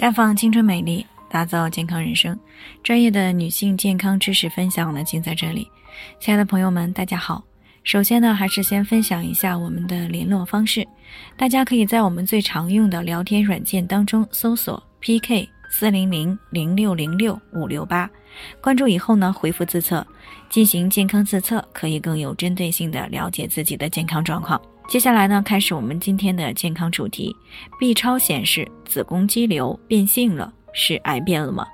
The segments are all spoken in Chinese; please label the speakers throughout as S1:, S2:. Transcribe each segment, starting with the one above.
S1: 绽放青春美丽，打造健康人生。专业的女性健康知识分享呢，尽在这里。亲爱的朋友们，大家好。首先呢，还是先分享一下我们的联络方式。大家可以在我们最常用的聊天软件当中搜索 PK 四零零零六零六五六八，关注以后呢，回复自测进行健康自测，可以更有针对性的了解自己的健康状况。接下来呢，开始我们今天的健康主题。B 超显示子宫肌瘤变性了，是癌变了吗？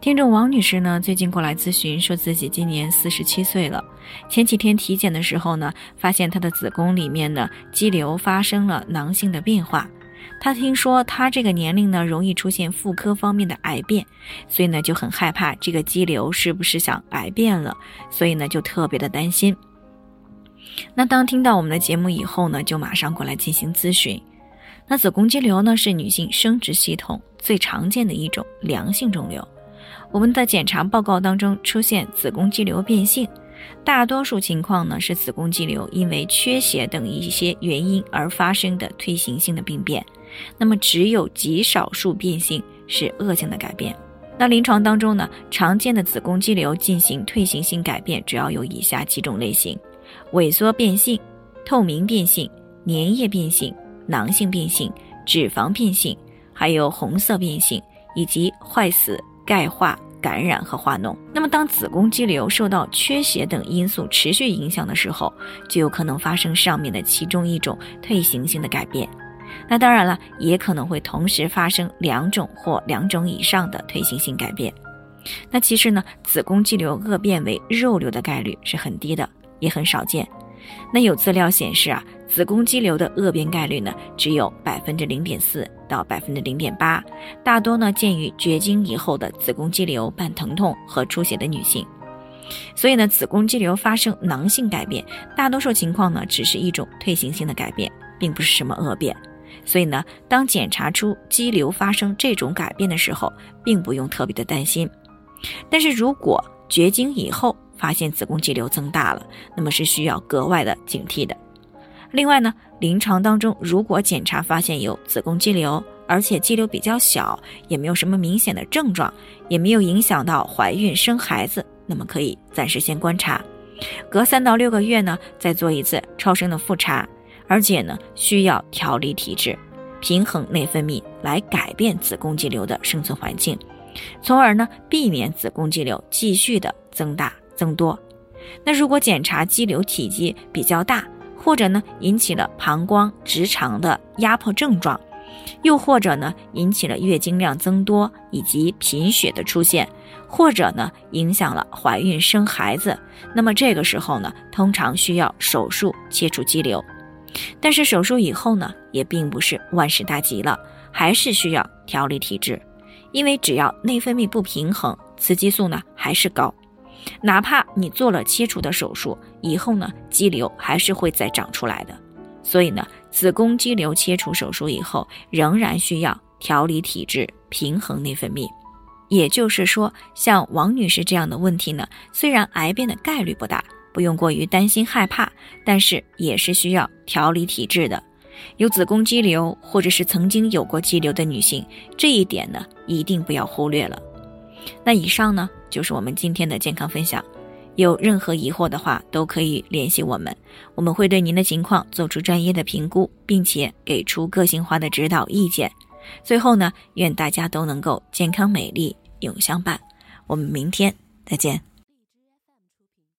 S1: 听众王女士呢，最近过来咨询，说自己今年四十七岁了。前几天体检的时候呢，发现她的子宫里面呢肌瘤发生了囊性的变化。她听说她这个年龄呢，容易出现妇科方面的癌变，所以呢就很害怕这个肌瘤是不是想癌变了，所以呢就特别的担心。那当听到我们的节目以后呢，就马上过来进行咨询。那子宫肌瘤呢，是女性生殖系统最常见的一种良性肿瘤。我们的检查报告当中出现子宫肌瘤变性，大多数情况呢是子宫肌瘤因为缺血等一些原因而发生的退行性的病变。那么只有极少数变性是恶性的改变。那临床当中呢，常见的子宫肌瘤进行退行性改变，主要有以下几种类型。萎缩变性、透明变性、粘液变性、囊性变性、脂肪变性，还有红色变性，以及坏死、钙化、感染和化脓。那么，当子宫肌瘤受到缺血等因素持续影响的时候，就有可能发生上面的其中一种退行性的改变。那当然了，也可能会同时发生两种或两种以上的退行性改变。那其实呢，子宫肌瘤恶变为肉瘤的概率是很低的。也很少见。那有资料显示啊，子宫肌瘤的恶变概率呢，只有百分之零点四到百分之零点八，大多呢见于绝经以后的子宫肌瘤伴疼痛和出血的女性。所以呢，子宫肌瘤发生囊性改变，大多数情况呢只是一种退行性的改变，并不是什么恶变。所以呢，当检查出肌瘤发生这种改变的时候，并不用特别的担心。但是如果绝经以后，发现子宫肌瘤增大了，那么是需要格外的警惕的。另外呢，临床当中如果检查发现有子宫肌瘤，而且肌瘤比较小，也没有什么明显的症状，也没有影响到怀孕生孩子，那么可以暂时先观察，隔三到六个月呢再做一次超声的复查，而且呢需要调理体质，平衡内分泌，来改变子宫肌瘤的生存环境，从而呢避免子宫肌瘤继续的增大。增多，那如果检查肌瘤体积比较大，或者呢引起了膀胱、直肠的压迫症状，又或者呢引起了月经量增多以及贫血的出现，或者呢影响了怀孕生孩子，那么这个时候呢，通常需要手术切除肌瘤。但是手术以后呢，也并不是万事大吉了，还是需要调理体质，因为只要内分泌不平衡，雌激素呢还是高。哪怕你做了切除的手术以后呢，肌瘤还是会再长出来的。所以呢，子宫肌瘤切除手术以后，仍然需要调理体质、平衡内分泌。也就是说，像王女士这样的问题呢，虽然癌变的概率不大，不用过于担心害怕，但是也是需要调理体质的。有子宫肌瘤或者是曾经有过肌瘤的女性，这一点呢，一定不要忽略了。那以上呢？就是我们今天的健康分享，有任何疑惑的话都可以联系我们，我们会对您的情况做出专业的评估，并且给出个性化的指导意见。最后呢，愿大家都能够健康美丽永相伴。我们明天再见。